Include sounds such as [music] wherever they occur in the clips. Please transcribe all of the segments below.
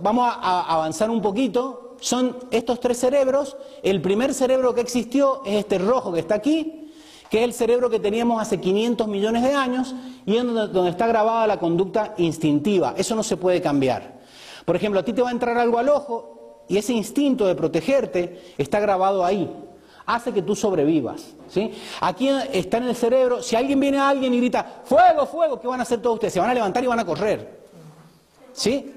vamos a avanzar un poquito, son estos tres cerebros. El primer cerebro que existió es este rojo que está aquí, que es el cerebro que teníamos hace 500 millones de años y es donde, está grabada la conducta instintiva. Eso no se puede cambiar. Por ejemplo, a ti te va a entrar algo al ojo y ese instinto de protegerte está grabado ahí. Hace que tú sobrevivas. ¿sí? Aquí está en el cerebro. Si alguien viene a alguien y grita, fuego, fuego, ¿qué van a hacer todos ustedes? Se van a levantar y van a correr. ¿Sí?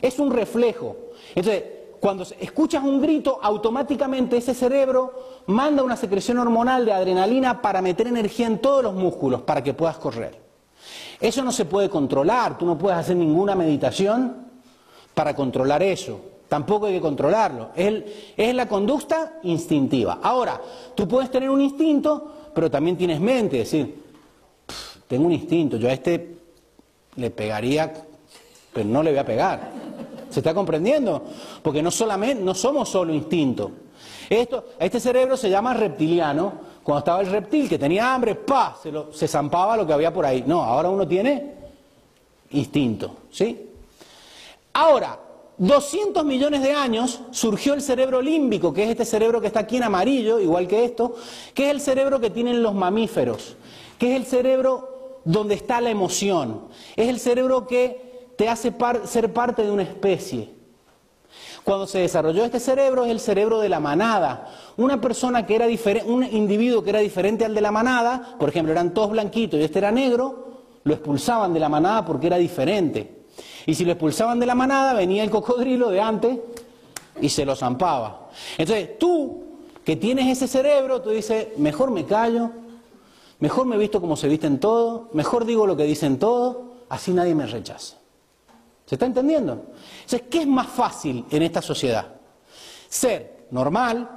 Es un reflejo. Entonces, cuando escuchas un grito, automáticamente ese cerebro manda una secreción hormonal de adrenalina para meter energía en todos los músculos para que puedas correr. Eso no se puede controlar, tú no puedes hacer ninguna meditación para controlar eso. Tampoco hay que controlarlo. Es, es la conducta instintiva. Ahora, tú puedes tener un instinto, pero también tienes mente, es decir, tengo un instinto, yo a este le pegaría, pero no le voy a pegar. ¿Se está comprendiendo? Porque no solamente, no somos solo instinto. Esto, este cerebro se llama reptiliano. Cuando estaba el reptil que tenía hambre, ¡pa! Se, lo, se zampaba lo que había por ahí. No, ahora uno tiene instinto. ¿Sí? Ahora, 200 millones de años surgió el cerebro límbico, que es este cerebro que está aquí en amarillo, igual que esto, que es el cerebro que tienen los mamíferos, que es el cerebro donde está la emoción, es el cerebro que te hace ser parte de una especie. Cuando se desarrolló este cerebro es el cerebro de la manada. Una persona que era diferente, un individuo que era diferente al de la manada, por ejemplo, eran todos blanquitos y este era negro, lo expulsaban de la manada porque era diferente. Y si lo expulsaban de la manada, venía el cocodrilo de antes y se lo zampaba. Entonces, tú que tienes ese cerebro, tú dices, mejor me callo, mejor me visto como se visten todos, mejor digo lo que dicen todos, así nadie me rechaza. ¿Se está entendiendo? Entonces, ¿qué es más fácil en esta sociedad? Ser normal,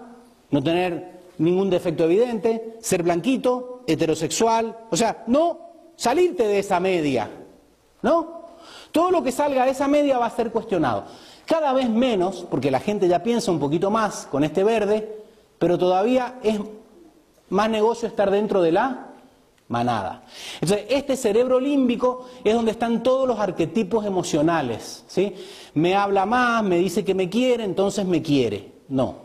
no tener ningún defecto evidente, ser blanquito, heterosexual, o sea, no salirte de esa media, ¿no? Todo lo que salga de esa media va a ser cuestionado. Cada vez menos, porque la gente ya piensa un poquito más con este verde, pero todavía es más negocio estar dentro de la manada. Entonces, este cerebro límbico es donde están todos los arquetipos emocionales. ¿sí? Me habla más, me dice que me quiere, entonces me quiere. No.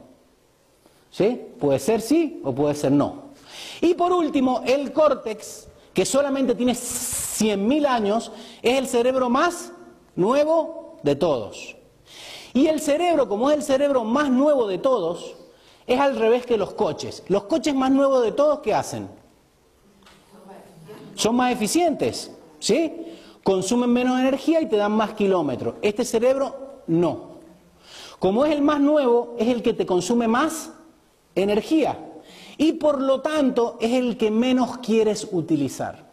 ¿Sí? Puede ser sí o puede ser no. Y por último, el córtex, que solamente tiene 100.000 años, es el cerebro más nuevo de todos. Y el cerebro, como es el cerebro más nuevo de todos, es al revés que los coches. Los coches más nuevos de todos, ¿qué hacen? Son más eficientes, ¿sí? Consumen menos energía y te dan más kilómetros. Este cerebro no. Como es el más nuevo, es el que te consume más energía y por lo tanto es el que menos quieres utilizar.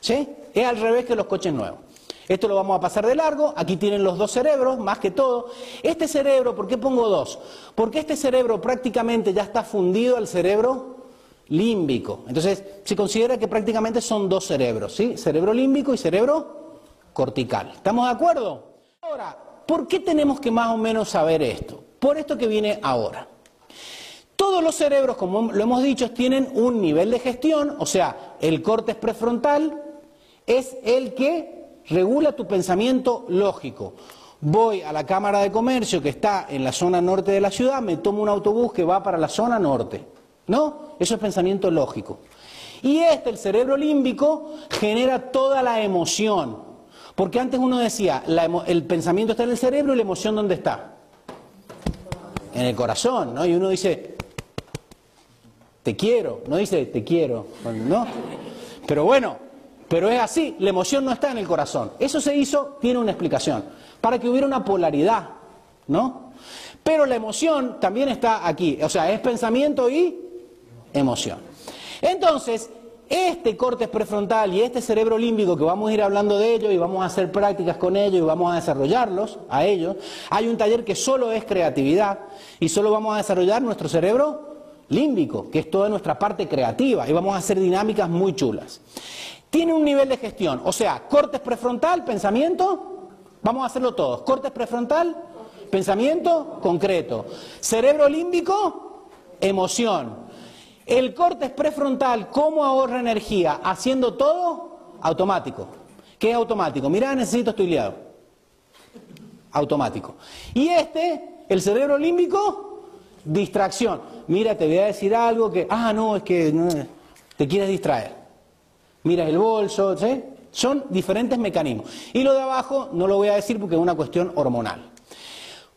¿Sí? Es al revés que los coches nuevos. Esto lo vamos a pasar de largo, aquí tienen los dos cerebros, más que todo. Este cerebro, ¿por qué pongo dos? Porque este cerebro prácticamente ya está fundido al cerebro límbico. Entonces, se considera que prácticamente son dos cerebros, ¿sí? Cerebro límbico y cerebro cortical. ¿Estamos de acuerdo? Ahora, ¿por qué tenemos que más o menos saber esto? Por esto que viene ahora. Todos los cerebros, como lo hemos dicho, tienen un nivel de gestión, o sea, el córtex prefrontal es el que regula tu pensamiento lógico. Voy a la Cámara de Comercio que está en la zona norte de la ciudad, me tomo un autobús que va para la zona norte. ¿No? Eso es pensamiento lógico. Y este, el cerebro límbico, genera toda la emoción. Porque antes uno decía, el pensamiento está en el cerebro y la emoción ¿dónde está? En el corazón, ¿no? Y uno dice, te quiero, no dice te quiero, ¿no? Pero bueno, pero es así, la emoción no está en el corazón. Eso se hizo, tiene una explicación, para que hubiera una polaridad, ¿no? Pero la emoción también está aquí, o sea, es pensamiento y emoción. Entonces, este corte prefrontal y este cerebro límbico que vamos a ir hablando de ello y vamos a hacer prácticas con ellos y vamos a desarrollarlos a ellos, hay un taller que solo es creatividad y solo vamos a desarrollar nuestro cerebro límbico, que es toda nuestra parte creativa, y vamos a hacer dinámicas muy chulas. Tiene un nivel de gestión, o sea, cortes prefrontal, pensamiento, vamos a hacerlo todos. Cortes prefrontal, pensamiento concreto. Cerebro límbico, emoción. El cortes prefrontal, ¿cómo ahorra energía? Haciendo todo automático. que es automático. Mirá, necesito, estoy liado. Automático. Y este, el cerebro límbico, distracción. Mira, te voy a decir algo que, ah, no, es que te quieres distraer. Mira el bolso, ¿sí? Son diferentes mecanismos. Y lo de abajo no lo voy a decir porque es una cuestión hormonal.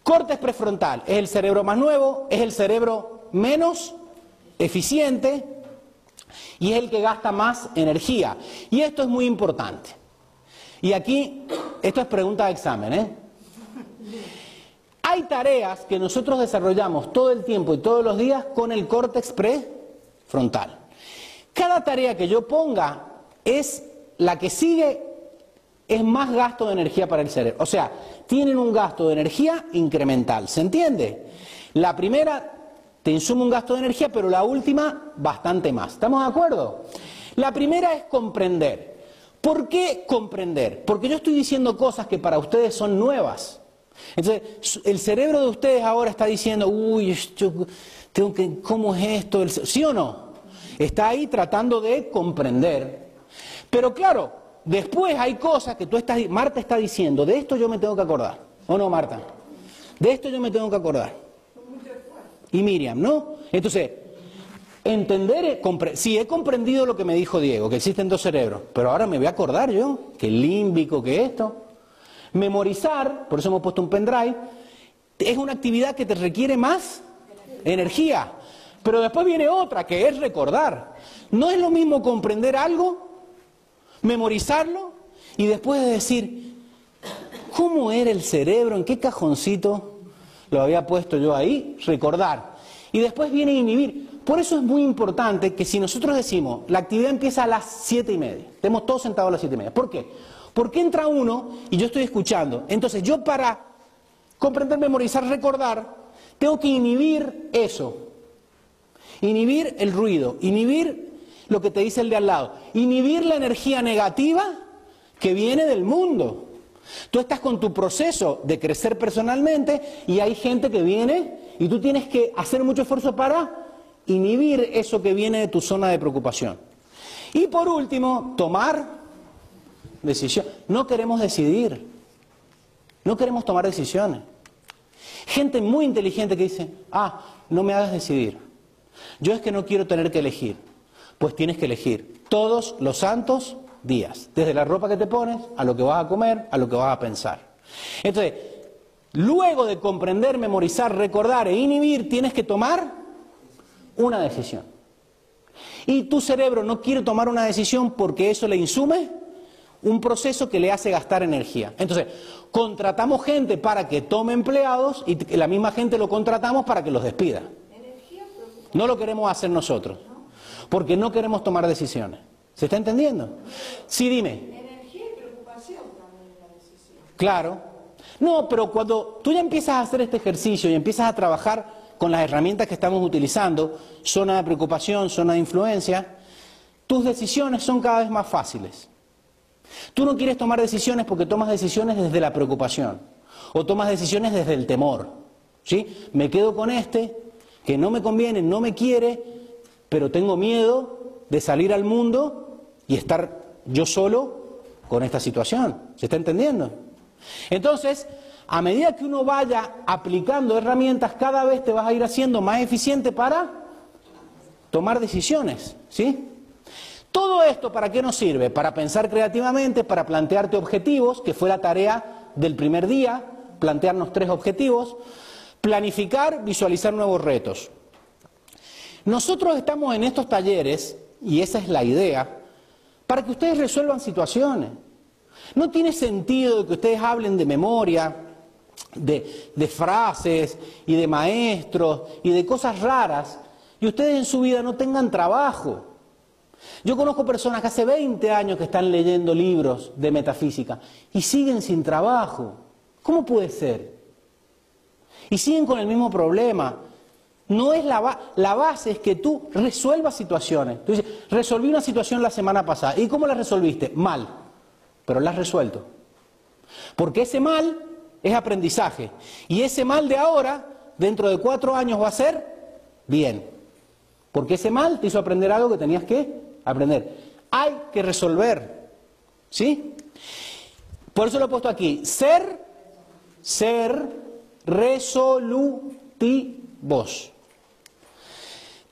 Cortes prefrontal es el cerebro más nuevo, es el cerebro menos eficiente y es el que gasta más energía. Y esto es muy importante. Y aquí, esto es pregunta de examen, ¿eh? Hay tareas que nosotros desarrollamos todo el tiempo y todos los días con el córtex prefrontal. Cada tarea que yo ponga es la que sigue es más gasto de energía para el cerebro. O sea, tienen un gasto de energía incremental. ¿Se entiende? La primera te un gasto de energía, pero la última bastante más. ¿Estamos de acuerdo? La primera es comprender. ¿Por qué comprender? Porque yo estoy diciendo cosas que para ustedes son nuevas. Entonces, el cerebro de ustedes ahora está diciendo, uy, tengo que, ¿cómo es esto? ¿Sí o no? Está ahí tratando de comprender. Pero claro, después hay cosas que tú estás, Marta está diciendo, de esto yo me tengo que acordar. ¿O no, Marta? De esto yo me tengo que acordar. Y Miriam, ¿no? Entonces, entender, sí, he comprendido lo que me dijo Diego, que existen dos cerebros, pero ahora me voy a acordar yo, que límbico, que esto. Memorizar, por eso hemos puesto un pendrive, es una actividad que te requiere más energía. Pero después viene otra, que es recordar. No es lo mismo comprender algo, memorizarlo y después de decir, ¿cómo era el cerebro? ¿En qué cajoncito lo había puesto yo ahí? Recordar. Y después viene inhibir. Por eso es muy importante que si nosotros decimos, la actividad empieza a las siete y media, estemos todos sentados a las siete y media. ¿Por qué? Porque entra uno y yo estoy escuchando. Entonces yo para comprender, memorizar, recordar, tengo que inhibir eso. Inhibir el ruido, inhibir lo que te dice el de al lado, inhibir la energía negativa que viene del mundo. Tú estás con tu proceso de crecer personalmente y hay gente que viene y tú tienes que hacer mucho esfuerzo para inhibir eso que viene de tu zona de preocupación. Y por último, tomar decisión. No queremos decidir. No queremos tomar decisiones. Gente muy inteligente que dice, ah, no me hagas decidir. Yo es que no quiero tener que elegir. Pues tienes que elegir todos los santos días, desde la ropa que te pones, a lo que vas a comer, a lo que vas a pensar. Entonces, luego de comprender, memorizar, recordar e inhibir, tienes que tomar una decisión. Y tu cerebro no quiere tomar una decisión porque eso le insume un proceso que le hace gastar energía. Entonces, contratamos gente para que tome empleados y la misma gente lo contratamos para que los despida. No lo queremos hacer nosotros, porque no queremos tomar decisiones. ¿Se está entendiendo? Sí, dime. Energía y preocupación también la decisión. Claro. No, pero cuando tú ya empiezas a hacer este ejercicio y empiezas a trabajar con las herramientas que estamos utilizando, zona de preocupación, zona de influencia, tus decisiones son cada vez más fáciles. Tú no quieres tomar decisiones porque tomas decisiones desde la preocupación o tomas decisiones desde el temor. ¿sí? Me quedo con este que no me conviene, no me quiere, pero tengo miedo de salir al mundo y estar yo solo con esta situación. ¿Se está entendiendo? Entonces, a medida que uno vaya aplicando herramientas, cada vez te vas a ir haciendo más eficiente para tomar decisiones, ¿sí? Todo esto, ¿para qué nos sirve? Para pensar creativamente, para plantearte objetivos, que fue la tarea del primer día, plantearnos tres objetivos, planificar, visualizar nuevos retos. Nosotros estamos en estos talleres, y esa es la idea, para que ustedes resuelvan situaciones. No tiene sentido que ustedes hablen de memoria, de, frases y de maestros y de cosas raras, y ustedes en su vida no tengan trabajo. Yo conozco personas que hace 20 años que están leyendo libros de metafísica y siguen sin trabajo. ¿Cómo puede ser? Y siguen con el mismo problema. No es la, la base, es que tú resuelvas situaciones. Tú dices, resolví una situación la semana pasada. ¿Y cómo la resolviste? Mal. Pero la has resuelto. Porque ese mal es aprendizaje. Y ese mal de ahora, dentro de cuatro años, va a ser bien. Porque ese mal te hizo aprender algo que tenías que aprender. Hay que resolver. ¿Sí? Por eso lo he puesto aquí. Ser, ser resolutivos.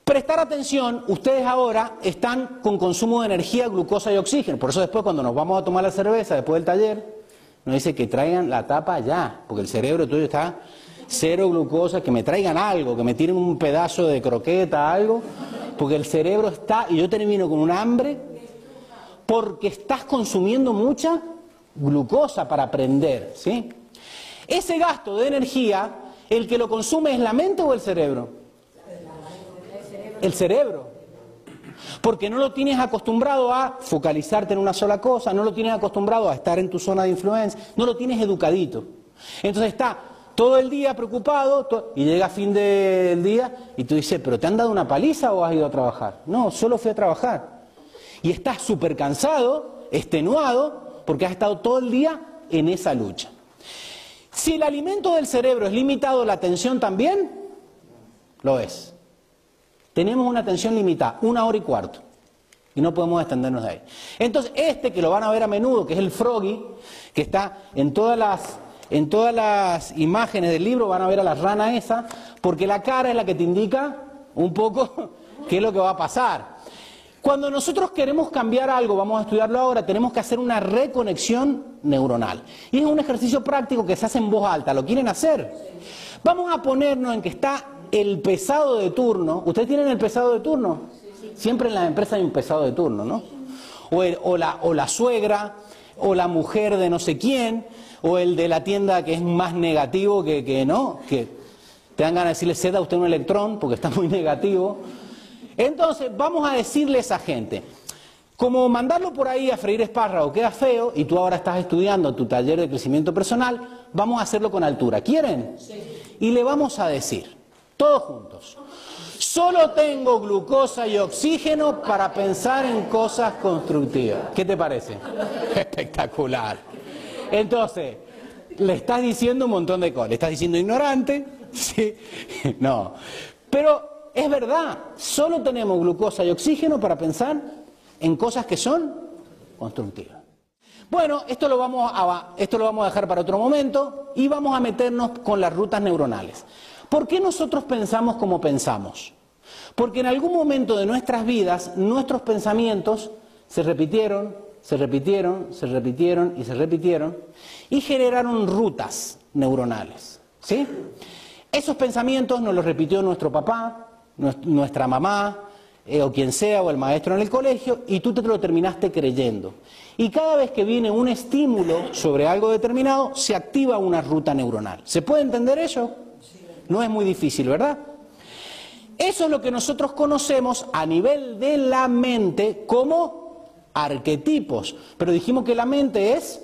Prestar atención, ustedes ahora están con consumo de energía, glucosa y oxígeno. Por eso después cuando nos vamos a tomar la cerveza, después del taller, nos dice que traigan la tapa ya, porque el cerebro tuyo está cero glucosa, que me traigan algo, que me tiren un pedazo de croqueta, algo, porque el cerebro está, y yo termino con un hambre, porque estás consumiendo mucha glucosa para aprender, ¿sí? Ese gasto de energía, el que lo consume es la mente o el cerebro? El cerebro. Porque no lo tienes acostumbrado a focalizarte en una sola cosa, no lo tienes acostumbrado a estar en tu zona de influencia, no lo tienes educadito. Entonces está todo el día preocupado y llega a fin del día y tú dices, pero ¿te han dado una paliza o has ido a trabajar? No, solo fui a trabajar. Y estás súper cansado, extenuado, porque has estado todo el día en esa lucha. Si el alimento del cerebro es limitado, la atención también lo es. Tenemos una atención limitada, una hora y cuarto. Y no podemos extendernos de ahí. Entonces, este que lo van a ver a menudo, que es el froggy, que está en todas las, en todas las imágenes del libro, van a ver a la rana esa, porque la cara es la que te indica un poco [laughs] qué es lo que va a pasar. Cuando nosotros queremos cambiar algo, vamos a estudiarlo ahora, tenemos que hacer una reconexión neuronal. Y es un ejercicio práctico que se hace en voz alta. ¿Lo quieren hacer? Vamos a ponernos en que está el pesado de turno, ¿ustedes tienen el pesado de turno? Siempre en la empresa hay un pesado de turno, ¿no? O, la, o la suegra, o la mujer de no sé quién, o el de la tienda que es más negativo que, que no, que te dan ganas de decirle, ceda usted un electrón porque está muy [laughs] negativo. Entonces, vamos a decirle a esa gente, como mandarlo por ahí a freír espárrago queda feo y tú ahora estás estudiando tu taller de crecimiento personal, vamos a hacerlo con altura. ¿Quieren? Y le vamos a decir, todos juntos. Solo tengo glucosa y oxígeno para pensar en cosas constructivas. ¿Qué te parece? [laughs] Espectacular. Entonces, le estás diciendo un montón de cosas. Le estás diciendo ignorante. [laughs] Sí. [laughs] No. Pero es verdad, solo tenemos glucosa y oxígeno para pensar en cosas que son constructivas. Bueno, esto lo, vamos a, esto lo vamos a dejar para otro momento y vamos a meternos con las rutas neuronales. ¿Por qué nosotros pensamos como pensamos? Porque en algún momento de nuestras vidas nuestros pensamientos se repitieron, se repitieron, se repitieron y se repitieron y generaron rutas neuronales. ¿Sí? Esos pensamientos nos los repitió nuestro papá, nuestra mamá, eh, o quien sea, o el maestro en el colegio, y tú te lo terminaste creyendo. Y cada vez que viene un estímulo sobre algo determinado, se activa una ruta neuronal. ¿Se puede entender eso? No es muy difícil, ¿verdad? Eso es lo que nosotros conocemos a nivel de la mente como arquetipos. Pero dijimos que la mente es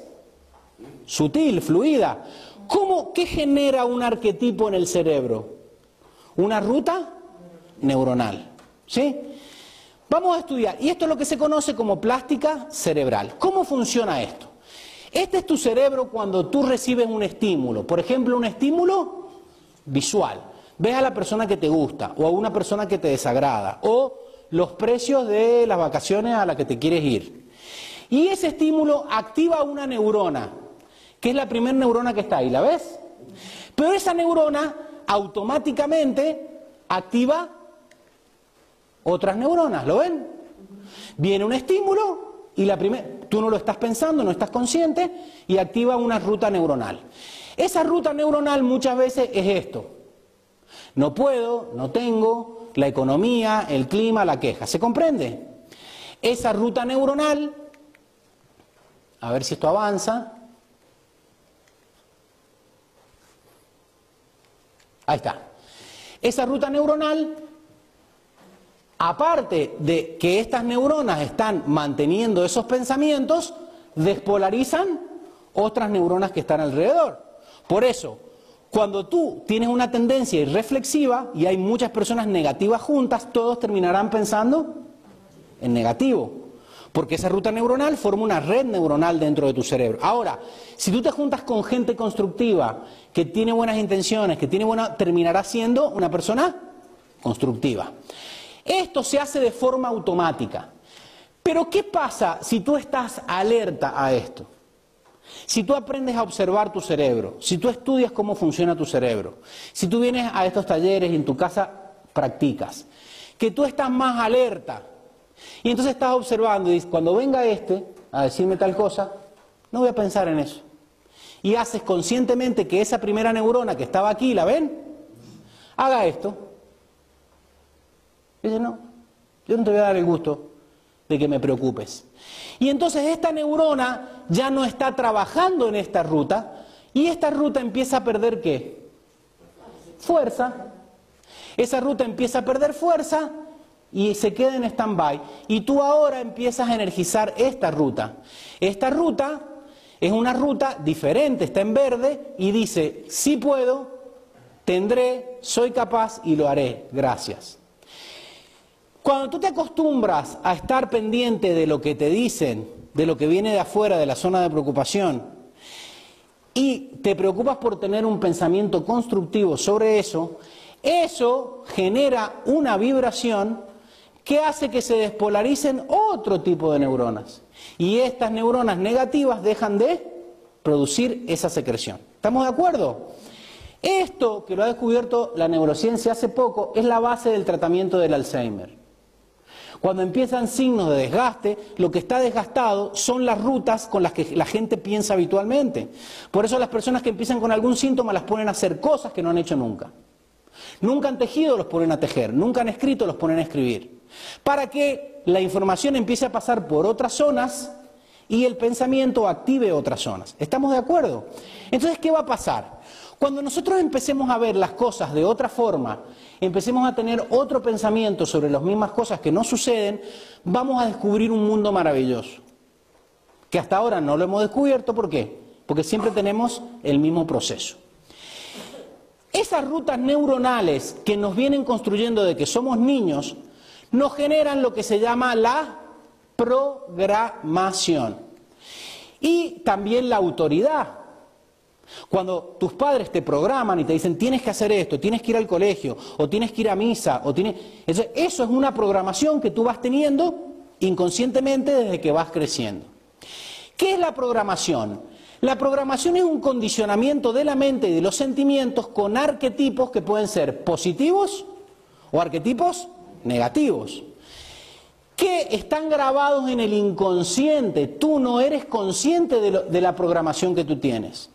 sutil, fluida. ¿Cómo, ¿Qué genera un arquetipo en el cerebro? Una ruta neuronal. ¿Sí? Vamos a estudiar. Y esto es lo que se conoce como plástica cerebral. ¿Cómo funciona esto? Este es tu cerebro cuando tú recibes un estímulo. Por ejemplo, un estímulo visual. Ves a la persona que te gusta o a una persona que te desagrada o los precios de las vacaciones a las que te quieres ir. Y ese estímulo activa una neurona, que es la primera neurona que está ahí, ¿la ves? Pero esa neurona automáticamente activa otras neuronas, ¿lo ven? Viene un estímulo y la primera, tú no lo estás pensando, no estás consciente y activa una ruta neuronal. Esa ruta neuronal muchas veces es esto. No puedo, no tengo, la economía, el clima, la queja. ¿Se comprende? Esa ruta neuronal, a ver si esto avanza. Ahí está. Esa ruta neuronal, aparte de que estas neuronas están manteniendo esos pensamientos, despolarizan otras neuronas que están alrededor. Por eso, cuando tú tienes una tendencia irreflexiva y hay muchas personas negativas juntas, todos terminarán pensando en negativo. Porque esa ruta neuronal forma una red neuronal dentro de tu cerebro. Ahora, si tú te juntas con gente constructiva, que tiene buenas intenciones, que tiene buena, terminará siendo una persona constructiva. Esto se hace de forma automática. Pero ¿qué pasa si tú estás alerta a esto? Si tú aprendes a observar tu cerebro, si tú estudias cómo funciona tu cerebro, si tú vienes a estos talleres y en tu casa practicas, que tú estás más alerta y entonces estás observando y dices, cuando venga este a decirme tal cosa, no voy a pensar en eso. Y haces conscientemente que esa primera neurona que estaba aquí, ¿la ven? Haga esto. Y dice, no, yo no te voy a dar el gusto de que me preocupes. Y entonces esta neurona ya no está trabajando en esta ruta y esta ruta empieza a perder qué? Fuerza. Esa ruta empieza a perder fuerza y se queda en stand-by. Y tú ahora empiezas a energizar esta ruta. Esta ruta es una ruta diferente, está en verde y dice, sí puedo, tendré, soy capaz y lo haré. Gracias. Cuando tú te acostumbras a estar pendiente de lo que te dicen, de lo que viene de afuera, de la zona de preocupación, y te preocupas por tener un pensamiento constructivo sobre eso, eso genera una vibración que hace que se despolaricen otro tipo de neuronas. Y estas neuronas negativas dejan de producir esa secreción. ¿Estamos de acuerdo? Esto, que lo ha descubierto la neurociencia hace poco, es la base del tratamiento del Alzheimer. Cuando empiezan signos de desgaste, lo que está desgastado son las rutas con las que la gente piensa habitualmente. Por eso las personas que empiezan con algún síntoma las ponen a hacer cosas que no han hecho nunca. Nunca han tejido, los ponen a tejer. Nunca han escrito, los ponen a escribir. Para que la información empiece a pasar por otras zonas y el pensamiento active otras zonas. ¿Estamos de acuerdo? Entonces, ¿qué va a pasar? Cuando nosotros empecemos a ver las cosas de otra forma, empecemos a tener otro pensamiento sobre las mismas cosas que no suceden, vamos a descubrir un mundo maravilloso. Que hasta ahora no lo hemos descubierto, ¿por qué? Porque siempre tenemos el mismo proceso. Esas rutas neuronales que nos vienen construyendo de que somos niños, nos generan lo que se llama la programación. Y también la autoridad. Cuando tus padres te programan y te dicen tienes que hacer esto, tienes que ir al colegio, o tienes que ir a misa, o tienes... Eso es una programación que tú vas teniendo inconscientemente desde que vas creciendo. ¿Qué es la programación? La programación es un condicionamiento de la mente y de los sentimientos con arquetipos que pueden ser positivos o arquetipos negativos, que están grabados en el inconsciente. Tú no eres consciente de, de la programación que tú tienes.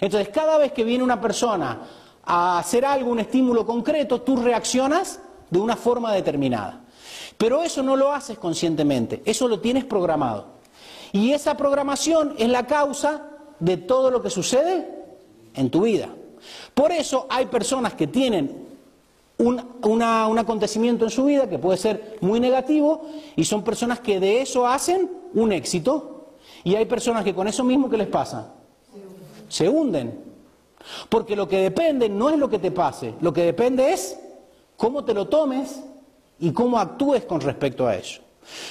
Entonces, cada vez que viene una persona a hacer algo, un estímulo concreto, tú reaccionas de una forma determinada. Pero eso no lo haces conscientemente, eso lo tienes programado. Y esa programación es la causa de todo lo que sucede en tu vida. Por eso hay personas que tienen un, acontecimiento en su vida que puede ser muy negativo y son personas que de eso hacen un éxito. Y hay personas que con eso mismo, ¿qué les pasa? Se hunden. Porque lo que depende no es lo que te pase, lo que depende es cómo te lo tomes y cómo actúes con respecto a eso.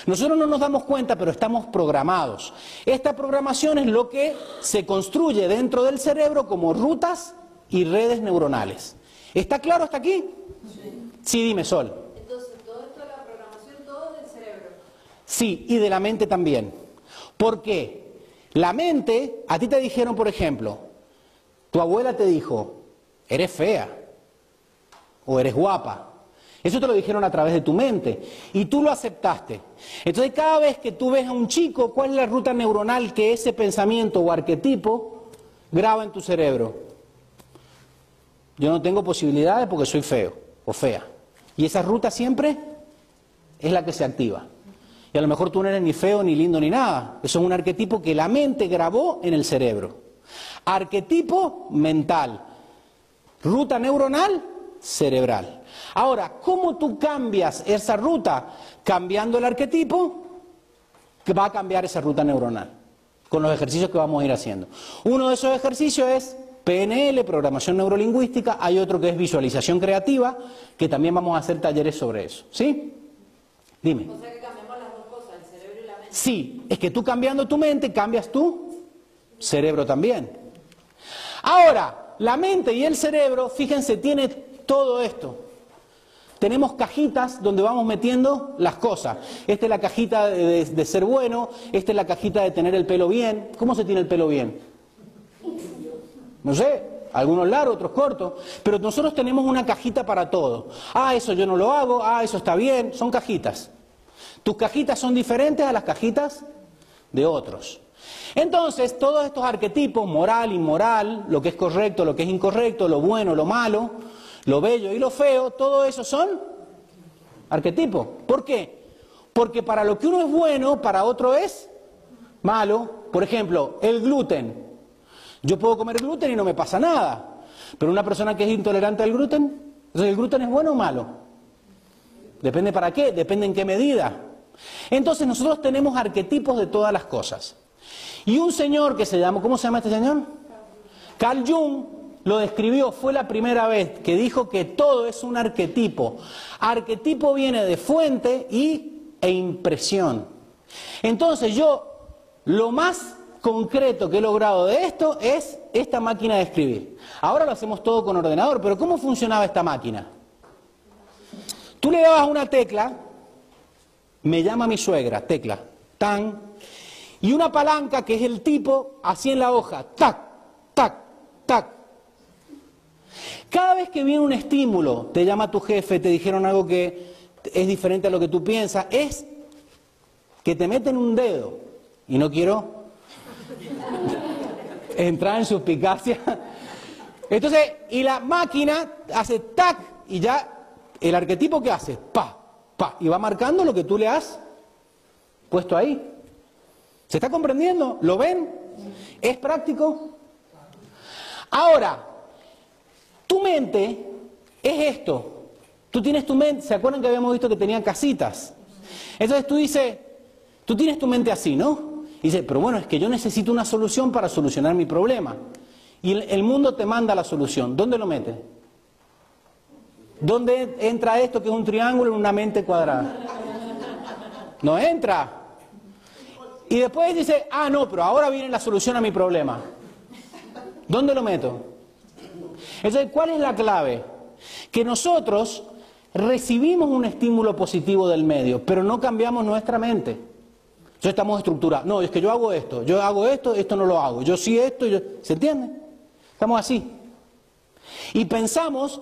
Nosotros no nos damos cuenta, pero estamos programados. Esta programación es lo que se construye dentro del cerebro como rutas y redes neuronales. ¿Está claro hasta aquí? Sí, sí dime, Sol. Entonces, todo esto de la programación, todo del cerebro. Sí, y de la mente también. ¿Por qué? La mente, a ti te dijeron, por ejemplo, tu abuela te dijo, eres fea o eres guapa. Eso te lo dijeron a través de tu mente y tú lo aceptaste. Entonces cada vez que tú ves a un chico, ¿cuál es la ruta neuronal que ese pensamiento o arquetipo graba en tu cerebro? Yo no tengo posibilidades porque soy feo o fea. Y esa ruta siempre es la que se activa. Y a lo mejor tú no eres ni feo, ni lindo, ni nada. Eso es un arquetipo que la mente grabó en el cerebro. Arquetipo mental. Ruta neuronal cerebral. Ahora, ¿cómo tú cambias esa ruta? Cambiando el arquetipo, que va a cambiar esa ruta neuronal. Con los ejercicios que vamos a ir haciendo. Uno de esos ejercicios es PNL, programación neurolingüística. Hay otro que es visualización creativa, que también vamos a hacer talleres sobre eso. ¿Sí? Dime. Sí, es que tú cambiando tu mente, cambias tu cerebro también. Ahora, la mente y el cerebro, fíjense, tiene todo esto. tenemos cajitas donde vamos metiendo las cosas. Esta es la cajita de, de ser bueno, esta es la cajita de tener el pelo bien. ¿Cómo se tiene el pelo bien? No sé, algunos largos, otros cortos, pero nosotros tenemos una cajita para todo. Ah, eso yo no lo hago, ah, eso está bien, son cajitas. Tus cajitas son diferentes a las cajitas de otros. Entonces, todos estos arquetipos, moral, inmoral, lo que es correcto, lo que es incorrecto, lo bueno, lo malo, lo bello y lo feo, todo eso son arquetipos. ¿Por qué? Porque para lo que uno es bueno, para otro es malo. Por ejemplo, el gluten. Yo puedo comer gluten y no me pasa nada. Pero una persona que es intolerante al gluten, ¿el gluten es bueno o malo? Depende para qué, depende en qué medida. Entonces nosotros tenemos arquetipos de todas las cosas. Y un señor que se llama, ¿cómo se llama este señor? Carl Jung lo describió, fue la primera vez que dijo que todo es un arquetipo. Arquetipo viene de fuente y, e impresión. Entonces yo, lo más concreto que he logrado de esto es esta máquina de escribir. Ahora lo hacemos todo con ordenador, pero ¿cómo funcionaba esta máquina? Tú le dabas una tecla, me llama mi suegra, tecla, tan, y una palanca que es el tipo, así en la hoja, tac, tac, tac. Cada vez que viene un estímulo, te llama tu jefe, te dijeron algo que es diferente a lo que tú piensas, es que te meten un dedo, y no quiero [laughs] entrar en suspicacia. Entonces, y la máquina hace tac y ya el arquetipo que hace, pa, pa, y va marcando lo que tú le has puesto ahí. ¿Se está comprendiendo? ¿Lo ven? ¿Es práctico? Ahora, tu mente es esto. Tú tienes tu mente, ¿se acuerdan que habíamos visto que tenían casitas? Entonces tú dices, tú tienes tu mente así, ¿no? dice, pero bueno, es que yo necesito una solución para solucionar mi problema. Y el mundo te manda la solución. ¿Dónde lo metes? ¿Dónde entra esto que es un triángulo en una mente cuadrada? No entra. Y después dice, ah, no, pero ahora viene la solución a mi problema. ¿Dónde lo meto? Entonces, ¿cuál es la clave? Que nosotros recibimos un estímulo positivo del medio, pero no cambiamos nuestra mente. Entonces estamos estructurados. No, es que yo hago esto, yo hago esto, esto no lo hago. Yo sí esto, yo... ¿se entiende? Estamos así. Y pensamos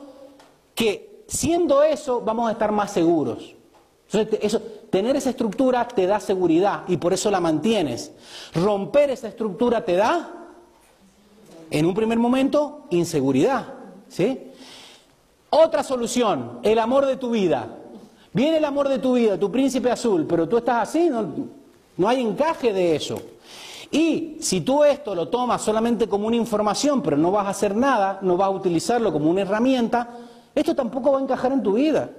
que siendo eso vamos a estar más seguros. Entonces, eso, tener esa estructura te da seguridad y por eso la mantienes. Romper esa estructura te da, en un primer momento, inseguridad. ¿sí? Otra solución, el amor de tu vida. Viene el amor de tu vida, tu príncipe azul, pero tú estás así, no, no hay encaje de eso. Y si tú esto lo tomas solamente como una información, pero no vas a hacer nada, no vas a utilizarlo como una herramienta, esto tampoco va a encajar en tu vida.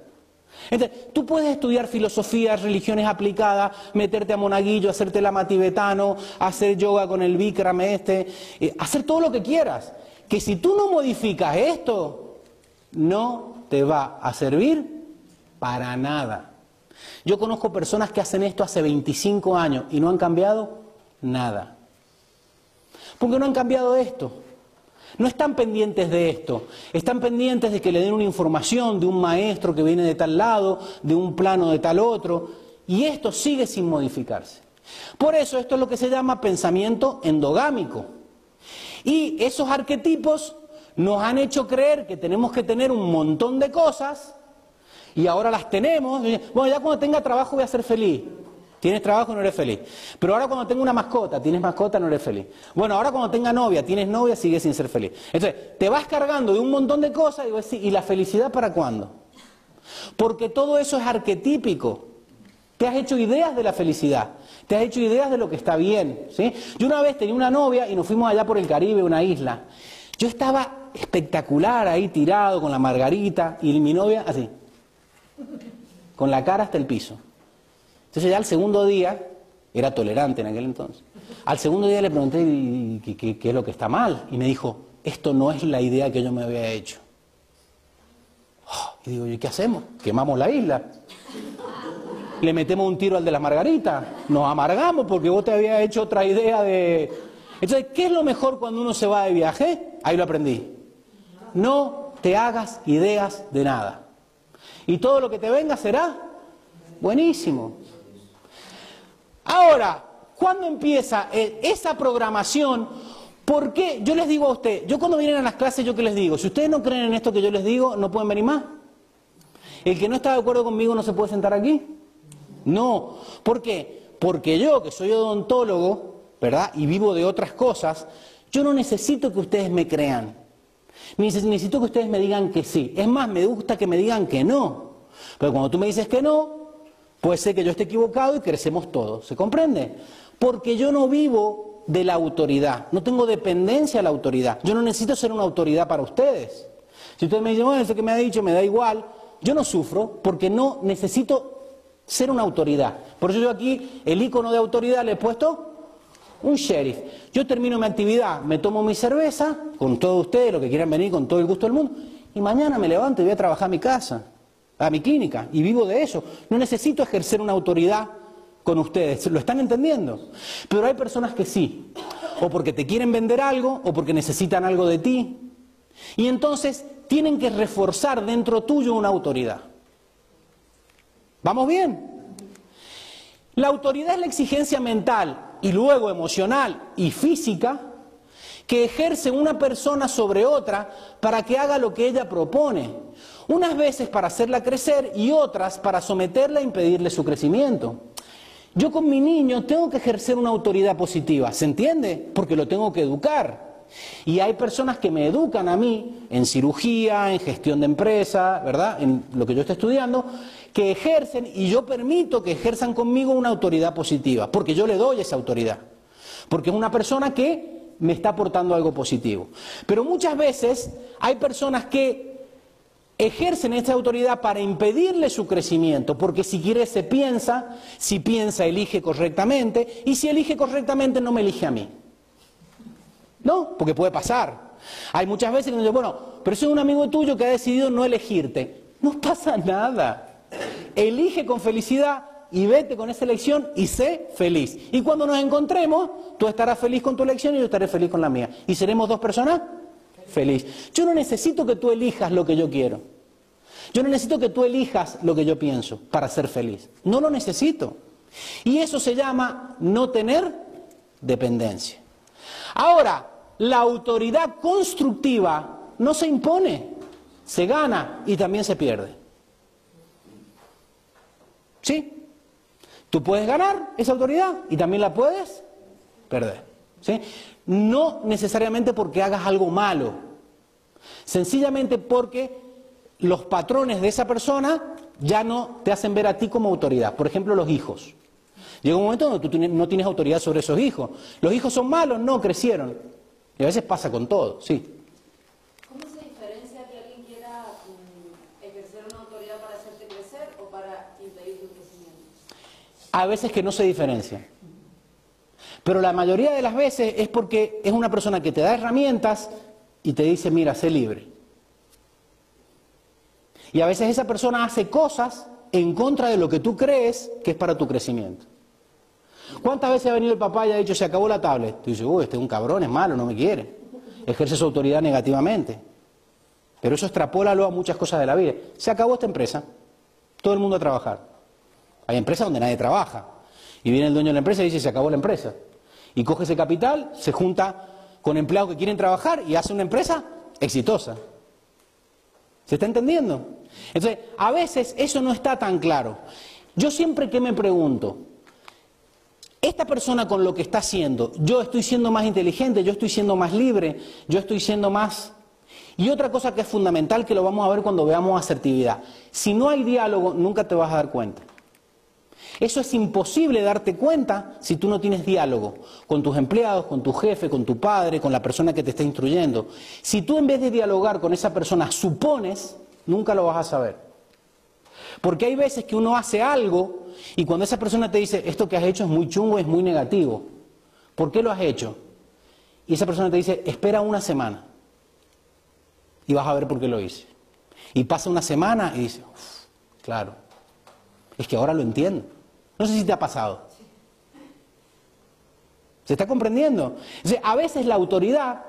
Entonces, tú puedes estudiar filosofía, religiones aplicadas, meterte a monaguillo, hacerte la tibetano, hacer yoga con el Bikram este, eh, hacer todo lo que quieras. Que si tú no modificas esto, no te va a servir para nada. Yo conozco personas que hacen esto hace 25 años y no han cambiado nada. Porque no han cambiado esto. No están pendientes de esto, están pendientes de que le den una información de un maestro que viene de tal lado, de un plano de tal otro, y esto sigue sin modificarse. Por eso esto es lo que se llama pensamiento endogámico. Y esos arquetipos nos han hecho creer que tenemos que tener un montón de cosas y ahora las tenemos. Bueno, ya cuando tenga trabajo voy a ser feliz. Tienes trabajo, no eres feliz. Pero ahora cuando tengo una mascota, tienes mascota, no eres feliz. Bueno, ahora cuando tenga novia, tienes novia, sigues sin ser feliz. Entonces, te vas cargando de un montón de cosas y vas ¿y la felicidad para cuándo? Porque todo eso es arquetípico. Te has hecho ideas de la felicidad, te has hecho ideas de lo que está bien. ¿sí? Yo una vez tenía una novia y nos fuimos allá por el Caribe, una isla. Yo estaba espectacular ahí tirado con la margarita y mi novia así con la cara hasta el piso. Entonces ya al segundo día, era tolerante en aquel entonces, al segundo día le pregunté qué, es lo que está mal y me dijo, esto no es la idea que yo me había hecho. Oh, y digo, ¿y qué hacemos? Quemamos la isla. Le metemos un tiro al de la margarita. Nos amargamos porque vos te habías hecho otra idea de... Entonces, ¿qué es lo mejor cuando uno se va de viaje? Ahí lo aprendí. No te hagas ideas de nada. Y todo lo que te venga será buenísimo. Ahora, ¿cuándo empieza eh, esa programación? ¿Por qué? Yo les digo a usted, yo cuando vienen a las clases, yo que les digo, si ustedes no creen en esto que yo les digo, no pueden venir más. El que no está de acuerdo conmigo no se puede sentar aquí. No. ¿Por qué? Porque yo, que soy odontólogo, ¿verdad? Y vivo de otras cosas, yo no necesito que ustedes me crean. Necesito que ustedes me digan que sí. Es más, me gusta que me digan que no. Pero cuando tú me dices que no, puede ser que yo esté equivocado y crecemos todos. ¿Se comprende? Porque yo no vivo de la autoridad. No tengo dependencia de la autoridad. Yo no necesito ser una autoridad para ustedes. Si ustedes me dicen, bueno, eso que me ha dicho me da igual, yo no sufro porque no necesito ser una autoridad. Por eso yo aquí el icono de autoridad le he puesto un sheriff. Yo termino mi actividad, me tomo mi cerveza, con todos ustedes, los que quieran venir, con todo el gusto del mundo, y mañana me levanto y voy a trabajar a mi casa, a mi clínica, y vivo de eso. No necesito ejercer una autoridad con ustedes, ¿lo están entendiendo? Pero hay personas que sí, o porque te quieren vender algo, o porque necesitan algo de ti, y entonces tienen que reforzar dentro tuyo una autoridad. ¿Vamos bien? La autoridad es la exigencia mental y luego emocional y física que ejerce una persona sobre otra para que haga lo que ella propone. Unas veces para hacerla crecer y otras para someterla e impedirle su crecimiento. Yo con mi niño tengo que ejercer una autoridad positiva, ¿se entiende? Porque lo tengo que educar. Y hay personas que me educan a mí en cirugía, en gestión de empresa, ¿verdad? En lo que yo estoy estudiando, que ejercen y yo permito que ejerzan conmigo una autoridad positiva, porque yo le doy esa autoridad, porque es una persona que me está aportando algo positivo. Pero muchas veces hay personas que ejercen esta autoridad para impedirle su crecimiento, porque si quiere se piensa, si piensa elige correctamente, y si elige correctamente no me elige a mí. No, porque puede pasar. Hay muchas veces que dicen, bueno, pero soy un amigo tuyo que ha decidido no elegirte. No pasa nada. Elige con felicidad y vete con esa elección y sé feliz. Y cuando nos encontremos, tú estarás feliz con tu elección y yo estaré feliz con la mía. ¿Y seremos dos personas? Feliz. Yo no necesito que tú elijas lo que yo quiero. Yo no necesito que tú elijas lo que yo pienso para ser feliz. No lo necesito. Y eso se llama no tener dependencia. Ahora, la autoridad constructiva no se impone, se gana y también se pierde. ¿Sí? Tú puedes ganar esa autoridad y también la puedes perder. ¿Sí? No necesariamente porque hagas algo malo, sencillamente porque los patrones de esa persona ya no te hacen ver a ti como autoridad. Por ejemplo, los hijos. Llega un momento donde tú no tienes autoridad sobre esos hijos. ¿Los hijos son malos? No, crecieron. Y a veces pasa con todo, sí. A veces que no se diferencia. Pero la mayoría de las veces es porque es una persona que te da herramientas y te dice, mira, sé libre. Y a veces esa persona hace cosas en contra de lo que tú crees que es para tu crecimiento. ¿Cuántas veces ha venido el papá y ha dicho, se acabó la tablet? Tú dices, uy, este es un cabrón, es malo, no me quiere. Ejerce su autoridad negativamente. Pero eso extrapólalo a muchas cosas de la vida. Se acabó esta empresa. Todo el mundo a trabajar. Hay empresas donde nadie trabaja. Y viene el dueño de la empresa y dice, se acabó la empresa. Y coge ese capital, se junta con empleados que quieren trabajar y hace una empresa exitosa. ¿Se está entendiendo? Entonces, a veces eso no está tan claro. Yo siempre que me pregunto, esta persona con lo que está haciendo, yo estoy siendo más inteligente, yo estoy siendo más libre, yo estoy siendo más... Y otra cosa que es fundamental, que lo vamos a ver cuando veamos asertividad. Si no hay diálogo, nunca te vas a dar cuenta. Eso es imposible darte cuenta si tú no tienes diálogo con tus empleados, con tu jefe, con tu padre, con la persona que te está instruyendo. Si tú en vez de dialogar con esa persona supones, nunca lo vas a saber. Porque hay veces que uno hace algo y cuando esa persona te dice, esto que has hecho es muy chungo, es muy negativo. ¿Por qué lo has hecho? Y esa persona te dice, espera una semana y vas a ver por qué lo hice. Y pasa una semana y dice, claro, es que ahora lo entiendo. No sé si te ha pasado. ¿Se está comprendiendo? a veces la autoridad,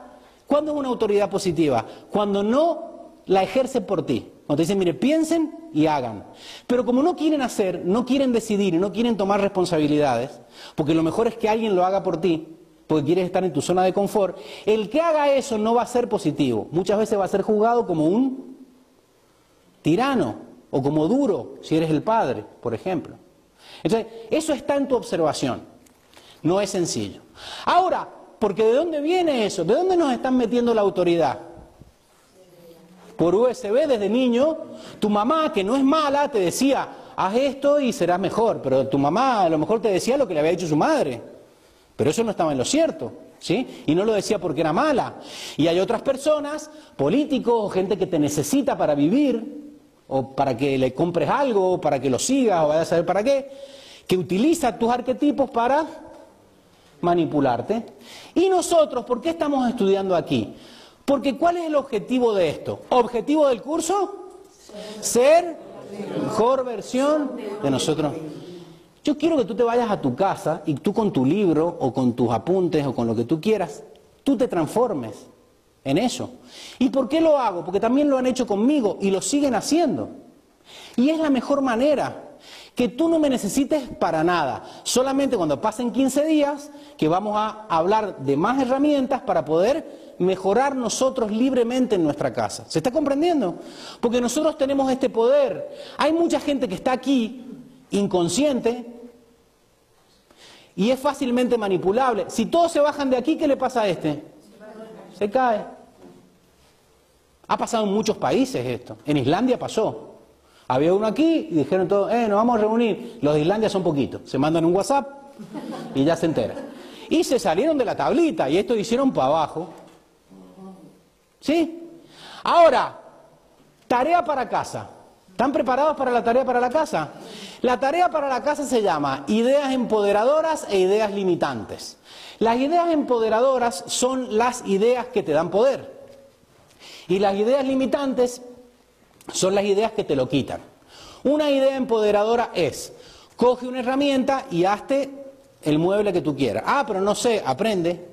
¿cuándo es una autoridad positiva? Cuando no la ejerce por ti. Cuando te dicen, mire, piensen y hagan. Pero como no quieren hacer, no quieren decidir y no quieren tomar responsabilidades, porque lo mejor es que alguien lo haga por ti, porque quieres estar en tu zona de confort, el que haga eso no va a ser positivo. Muchas veces va a ser juzgado como un tirano o como duro, si eres el padre, por ejemplo. Entonces, eso está en tu observación. No es sencillo. Ahora, porque ¿de dónde viene eso? ¿De dónde nos están metiendo la autoridad? Por USB desde niño, tu mamá, que no es mala, te decía, haz esto y serás mejor, pero tu mamá a lo mejor te decía lo que le había dicho su madre, pero eso no estaba en lo cierto. ¿Sí? Y no lo decía porque era mala. Y hay otras personas, políticos gente que te necesita para vivir, o para que le compres algo, o para que lo sigas, o vayas a saber para qué, que utiliza tus arquetipos para manipularte. Y nosotros, ¿por qué estamos estudiando aquí? Porque ¿cuál es el objetivo de esto? ¿Objetivo del curso? Ser mejor versión de nosotros. Yo quiero que tú te vayas a tu casa y tú con tu libro o con tus apuntes o con lo que tú quieras, tú te transformes en eso. ¿Y por qué lo hago? Porque también lo han hecho conmigo y lo siguen haciendo. Y es la mejor manera que tú no me necesites para nada. Solamente cuando pasen 15 días que vamos a hablar de más herramientas para poder mejorar nosotros libremente en nuestra casa. ¿Se está comprendiendo? Porque nosotros tenemos este poder. Hay mucha gente que está aquí inconsciente y es fácilmente manipulable. Si todos se bajan de aquí, ¿qué le pasa a este? Se cae. Ha pasado en muchos países esto. En Islandia pasó. Había uno aquí y dijeron todos, eh, nos vamos a reunir. Los de Islandia son poquitos. Se mandan un WhatsApp y ya se entera. Y se salieron de la tablita y esto hicieron para abajo. ¿Sí? Ahora, tarea para casa. ¿Están preparados para la tarea para la casa? La tarea para la casa se llama ideas empoderadoras e ideas limitantes. Las ideas empoderadoras son las ideas que te dan poder. Y las ideas limitantes son las ideas que te lo quitan. Una idea empoderadora es, coge una herramienta y hazte el mueble que tú quieras. Ah, pero no sé, aprende.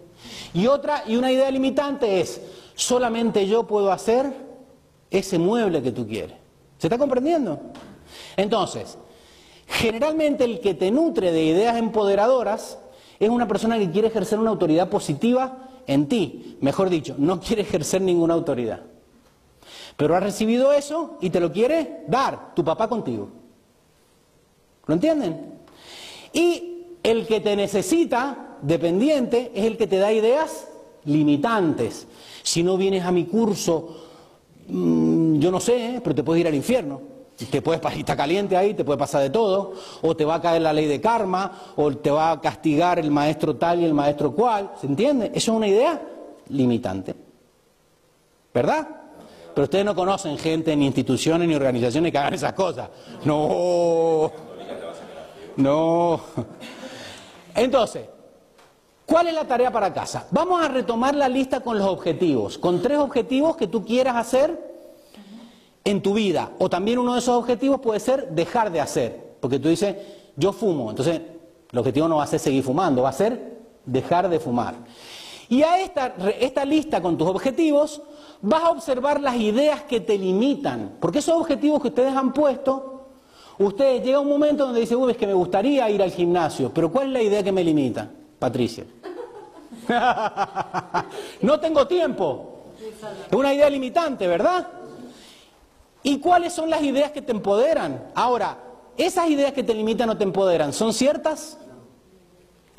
Y otra, y una idea limitante es, solamente yo puedo hacer ese mueble que tú quieres. ¿Se está comprendiendo? Entonces, generalmente el que te nutre de ideas empoderadoras es una persona que quiere ejercer una autoridad positiva en ti. Mejor dicho, no quiere ejercer ninguna autoridad. Pero has recibido eso y te lo quiere dar tu papá contigo. ¿Lo entienden? Y el que te necesita, dependiente, es el que te da ideas limitantes. Si no vienes a mi curso, mm, yo no sé, pero te puedes ir al infierno. Te puedes estar caliente ahí, te puede pasar de todo, o te va a caer la ley de karma, o te va a castigar el maestro tal y el maestro cual. ¿Se entiende? Eso es una idea limitante. ¿Verdad? Pero ustedes no conocen gente, ni instituciones, ni organizaciones que hagan esas cosas. No. No. Entonces, ¿cuál es la tarea para casa? Vamos a retomar la lista con los objetivos, con tres objetivos que tú quieras hacer en tu vida. O también uno de esos objetivos puede ser dejar de hacer. Porque tú dices, yo fumo. Entonces, el objetivo no va a ser seguir fumando, va a ser dejar de fumar. Y a esta, esta lista con tus objetivos vas a observar las ideas que te limitan. Porque esos objetivos que ustedes han puesto, ustedes llega un momento donde dicen, uy, es que me gustaría ir al gimnasio, pero ¿cuál es la idea que me limita? Patricia. [laughs] no tengo tiempo. Es una idea limitante, ¿verdad? ¿Y cuáles son las ideas que te empoderan? Ahora, ¿esas ideas que te limitan o te empoderan son ciertas?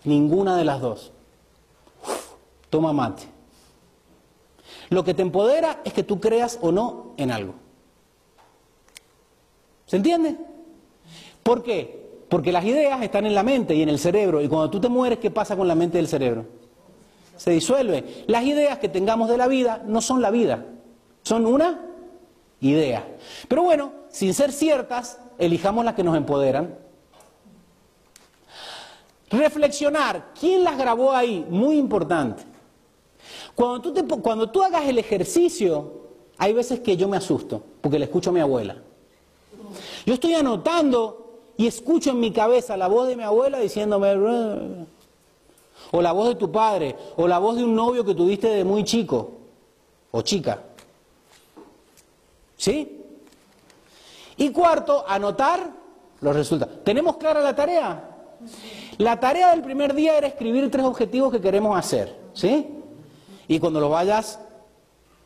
Ninguna de las dos. toma mate. Lo que te empodera es que tú creas o no en algo. ¿Se entiende? ¿Por qué? Porque las ideas están en la mente y en el cerebro. Y cuando tú te mueres, ¿qué pasa con la mente y el cerebro? Se disuelve. Las ideas que tengamos de la vida no son la vida. Son una idea. Pero bueno, sin ser ciertas, elijamos las que nos empoderan. Reflexionar. ¿Quién las grabó ahí? Muy importante. Cuando tú, cuando tú hagas el ejercicio, hay veces que yo me asusto, porque le escucho a mi abuela. Yo estoy anotando y escucho en mi cabeza la voz de mi abuela diciéndome, o la voz de tu padre, o la voz de un novio que tuviste de muy chico, o chica. ¿Sí? Y cuarto, anotar los resultados. ¿Tenemos clara la tarea? La tarea del primer día era escribir tres objetivos que queremos hacer, ¿sí? Y cuando lo vayas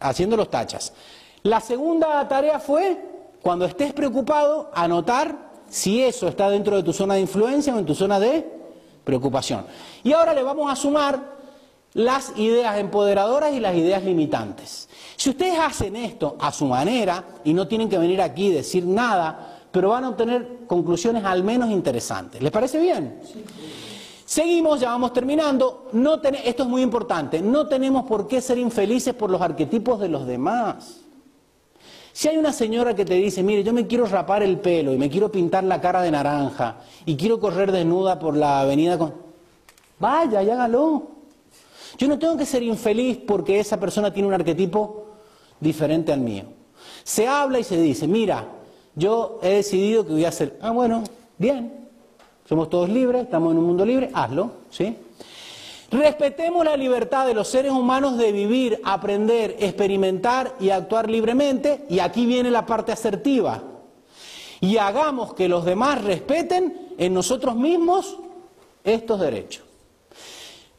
haciendo los tachas. La segunda tarea fue, cuando estés preocupado, anotar si eso está dentro de tu zona de influencia o en tu zona de preocupación. Y ahora le vamos a sumar las ideas empoderadoras y las ideas limitantes. Si ustedes hacen esto a su manera y no tienen que venir aquí y decir nada, pero van a obtener conclusiones al menos interesantes. ¿Les parece bien? Seguimos, ya vamos terminando. No esto es muy importante. No tenemos por qué ser infelices por los arquetipos de los demás. Si hay una señora que te dice, mire, yo me quiero rapar el pelo y me quiero pintar la cara de naranja y quiero correr desnuda por la avenida con... Vaya y hágalo. Yo no tengo que ser infeliz porque esa persona tiene un arquetipo diferente al mío. Se habla y se dice, mira, yo he decidido que voy a hacer, ah, bueno, bien, somos todos libres, estamos en un mundo libre, hazlo, ¿sí? Respetemos la libertad de los seres humanos de vivir, aprender, experimentar y actuar libremente, y aquí viene la parte asertiva. Y hagamos que los demás respeten en nosotros mismos estos derechos.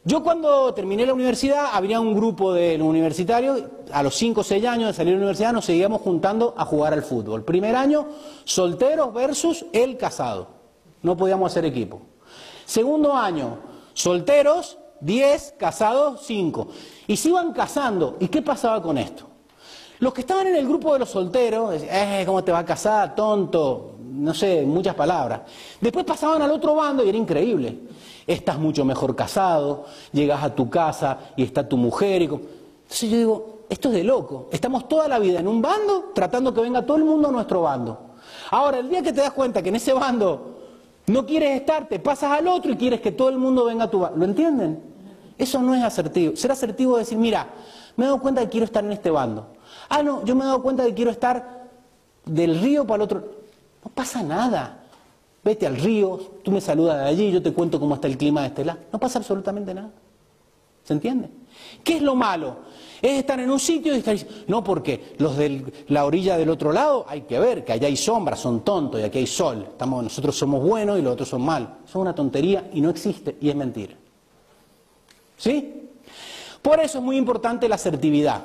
Yo cuando terminé la universidad, había un grupo de universitarios, a los 5 o 6 años de salir de la universidad nos seguíamos juntando a jugar al fútbol. Primer año, solteros versus el casado. No podíamos hacer equipo. Segundo año, solteros, 10, casados, 5. Y se iban casando. ¿Y qué pasaba con esto? Los que estaban en el grupo de los solteros, decían, eh, ¿cómo te va a casar, tonto? No sé, muchas palabras. Después pasaban al otro bando y era increíble estás mucho mejor casado, llegas a tu casa y está tu mujer. Y... Entonces yo digo, esto es de loco. Estamos toda la vida en un bando tratando que venga todo el mundo a nuestro bando. Ahora, el día que te das cuenta que en ese bando no quieres estar, te pasas al otro y quieres que todo el mundo venga a tu bando. ¿Lo entienden? Eso no es asertivo. Ser asertivo es decir, mira, me he dado cuenta que quiero estar en este bando. Ah, no, yo me he dado cuenta que quiero estar del río para el otro. No pasa nada vete al río, tú me saludas de allí, yo te cuento cómo está el clima de este lado. No pasa absolutamente nada. ¿Se entiende? ¿Qué es lo malo? Es estar en un sitio y estar no porque los de la orilla del otro lado hay que ver que allá hay sombra, son tontos y aquí hay sol. Estamos, nosotros somos buenos y los otros son malos. Eso es una tontería y no existe y es mentira. ¿Sí? Por eso es muy importante la asertividad.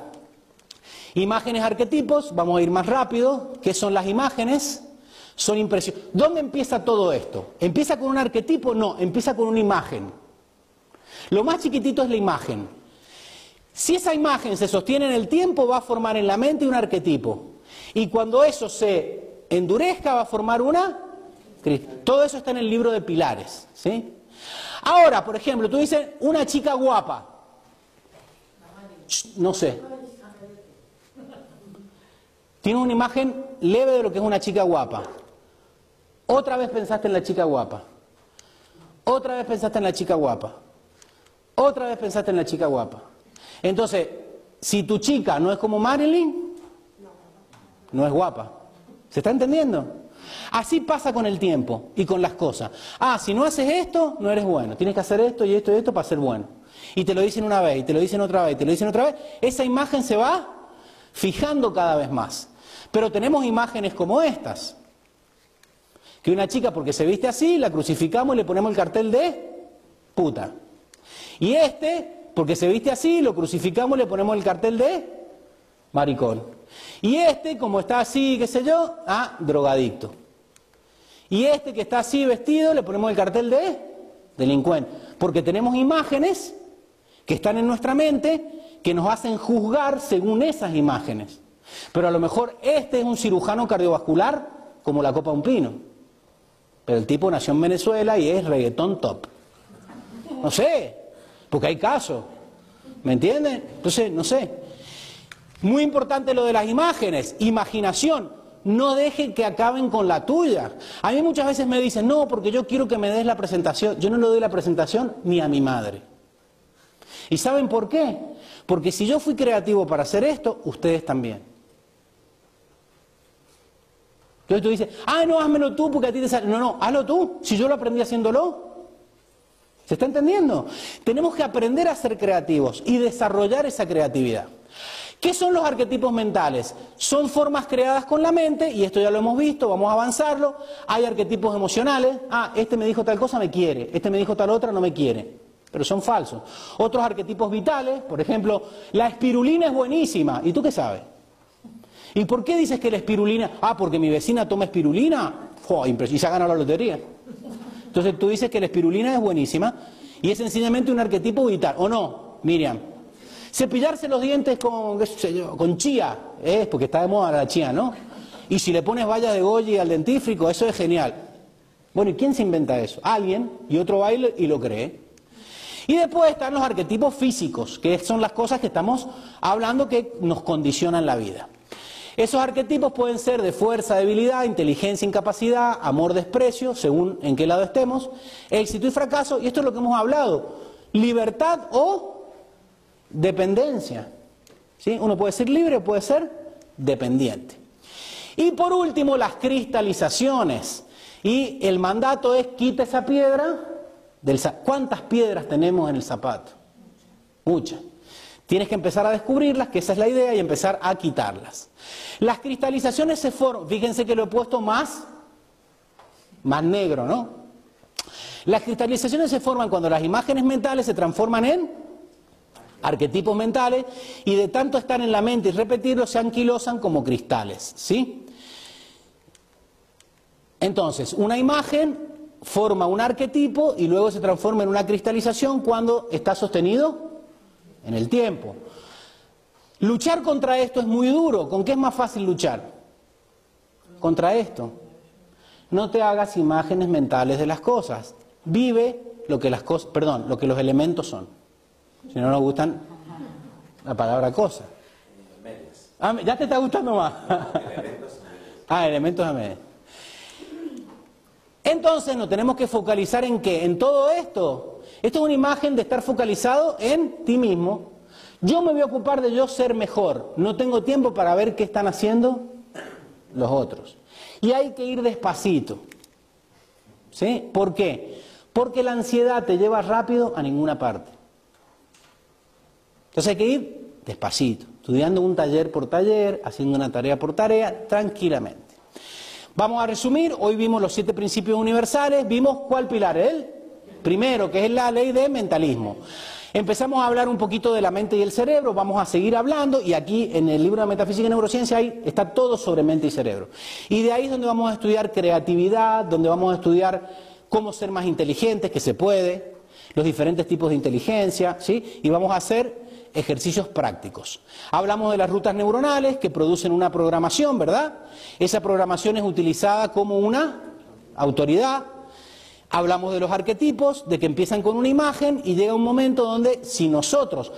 Imágenes arquetipos, vamos a ir más rápido. ¿Qué son las imágenes? son impresionantes. ¿Dónde empieza todo esto? ¿Empieza con un arquetipo? No, empieza con una imagen. Lo más chiquitito es la imagen. Si esa imagen se sostiene en el tiempo, va a formar en la mente un arquetipo. Y cuando eso se endurezca, va a formar una... Todo eso está en el libro de Pilares. ¿sí? Ahora, por ejemplo, tú dices una chica guapa. No sé. Tiene una imagen leve de lo que es una chica guapa. Otra vez pensaste en la chica guapa. Otra vez pensaste en la chica guapa. Otra vez pensaste en la chica guapa. Entonces, si tu chica no es como Marilyn, no es guapa. ¿Se está entendiendo? Así pasa con el tiempo y con las cosas. Ah, si no haces esto, no eres bueno. Tienes que hacer esto y esto y esto para ser bueno. Y te lo dicen una vez, y te lo dicen otra vez, y te lo dicen otra vez. Esa imagen se va fijando cada vez más. Pero tenemos imágenes como estas. Que una chica porque se viste así, la crucificamos y le ponemos el cartel de puta. Y este, porque se viste así, lo crucificamos le ponemos el cartel de maricón. Y este, como está así, qué sé yo, a drogadicto. Y este que está así vestido, le ponemos el cartel de delincuente. Porque tenemos imágenes que están en nuestra mente que nos hacen juzgar según esas imágenes. Pero a lo mejor este es un cirujano cardiovascular como la copa un pino. Pero el tipo nació en Venezuela y es reggaetón top. No sé, porque hay casos. ¿Me entienden? Entonces, no sé. Muy importante lo de las imágenes. Imaginación. No dejen que acaben con la tuya. A mí muchas veces me dicen, no, porque yo quiero que me des la presentación. Yo no le doy la presentación ni a mi madre. ¿Y saben por qué? Porque si yo fui creativo para hacer esto, ustedes también. Entonces tú dices, ah, no, házmelo tú porque a ti te sale. No, no, hazlo tú, si yo lo aprendí haciéndolo. ¿Se está entendiendo? Tenemos que aprender a ser creativos y desarrollar esa creatividad. ¿Qué son los arquetipos mentales? Son formas creadas con la mente, y esto ya lo hemos visto, vamos a avanzarlo. Hay arquetipos emocionales, ah, este me dijo tal cosa, me quiere, este me dijo tal otra, no me quiere, pero son falsos. Otros arquetipos vitales, por ejemplo, la espirulina es buenísima, ¿y tú qué sabes? ¿Y por qué dices que la espirulina? Ah, porque mi vecina toma espirulina, y se ha ganado la lotería. Entonces tú dices que la espirulina es buenísima y es sencillamente un arquetipo vital, ¿o no, Miriam? Cepillarse los dientes con, chía, ¿eh? porque está de moda la chía, ¿no? Y si le pones vallas de Goyi al dentífrico, eso es genial. Bueno, ¿y quién se inventa eso? Alguien, y otro baile y lo cree. Y después están los arquetipos físicos, que son las cosas que estamos hablando que nos condicionan la vida. Esos arquetipos pueden ser de fuerza, debilidad, inteligencia, incapacidad, amor, desprecio, según en qué lado estemos, éxito y fracaso, y esto es lo que hemos hablado, libertad o Dependencia. ¿Sí? Uno puede ser libre o puede ser dependiente. Y por último, las cristalizaciones. Y el mandato es quita esa piedra. Del, ¿Cuántas piedras tenemos en el zapato? Muchas. Tienes que empezar a descubrirlas, que esa es la idea, y empezar a quitarlas. Las cristalizaciones se forman, fíjense que lo he puesto más, más negro, ¿no? Las cristalizaciones se forman cuando las imágenes mentales se transforman en arquetipos mentales y de tanto estar en la mente y repetirlos se anquilosan como cristales, ¿sí? Entonces, una imagen forma un arquetipo y luego se transforma en una cristalización cuando está sostenido en el tiempo. Luchar contra esto es muy duro. ¿Con qué es más fácil luchar? Contra esto. No te hagas imágenes mentales de las cosas. Vive lo que las cosas, perdón, lo que los elementos son. Si no nos gustan la palabra cosa. Ah, ya te está gustando más. [laughs] ah, elementos a medias. Entonces nos tenemos que focalizar en qué? En todo esto. Esto es una imagen de estar focalizado en ti mismo. Yo me voy a ocupar de yo ser mejor. No tengo tiempo para ver qué están haciendo los otros. Y hay que ir despacito. ¿Sí? ¿Por qué? Porque la ansiedad te lleva rápido a ninguna parte. Entonces hay que ir despacito, estudiando un taller por taller, haciendo una tarea por tarea, tranquilamente. Vamos a resumir, hoy vimos los siete principios universales, vimos cuál pilar, el primero, que es la ley de mentalismo. Empezamos a hablar un poquito de la mente y el cerebro, vamos a seguir hablando y aquí en el libro de Metafísica y Neurociencia está todo sobre mente y cerebro. Y de ahí es donde vamos a estudiar creatividad, donde vamos a estudiar cómo ser más inteligentes, que se puede, los diferentes tipos de inteligencia, ¿sí? Y vamos a hacer ejercicios prácticos. Hablamos de las rutas neuronales que producen una programación, ¿verdad? Esa programación es utilizada como una autoridad. Hablamos de los arquetipos, de que empiezan con una imagen y llega un momento donde si nosotros,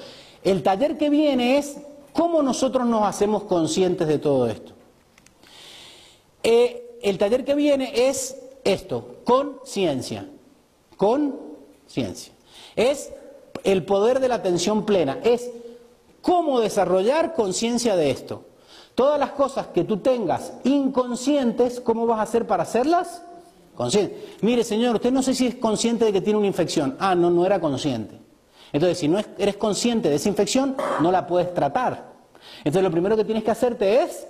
el taller que viene es cómo nosotros nos hacemos conscientes de todo esto. Eh, el taller que viene es esto, con ciencia, con ciencia. Es el poder de la atención plena, es cómo desarrollar conciencia de esto. Todas las cosas que tú tengas inconscientes, ¿cómo vas a hacer para hacerlas? Conscientes. Mire, señor, usted no sé si es consciente de que tiene una infección. Ah, no, no era consciente. Entonces, si no eres consciente de esa infección, no la puedes tratar. Entonces, lo primero que tienes que hacerte es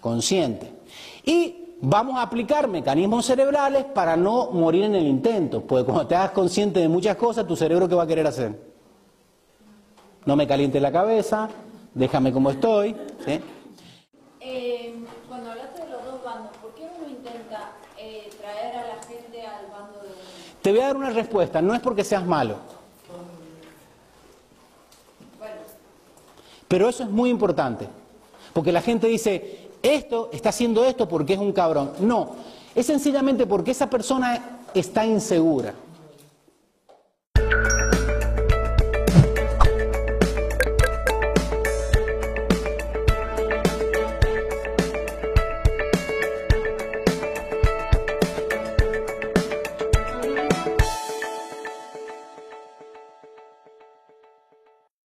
consciente. Y vamos a aplicar mecanismos cerebrales para no morir en el intento, porque cuando te hagas consciente de muchas cosas, tu cerebro qué va a querer hacer? No me caliente la cabeza, déjame como estoy. Eh, cuando hablaste de los dos bandos, ¿por qué uno intenta eh, traer a la gente al bando de uno? Te voy a dar una respuesta, no es porque seas malo. Pero eso es muy importante, porque la gente dice, esto está haciendo esto porque es un cabrón. No, es sencillamente porque esa persona está insegura.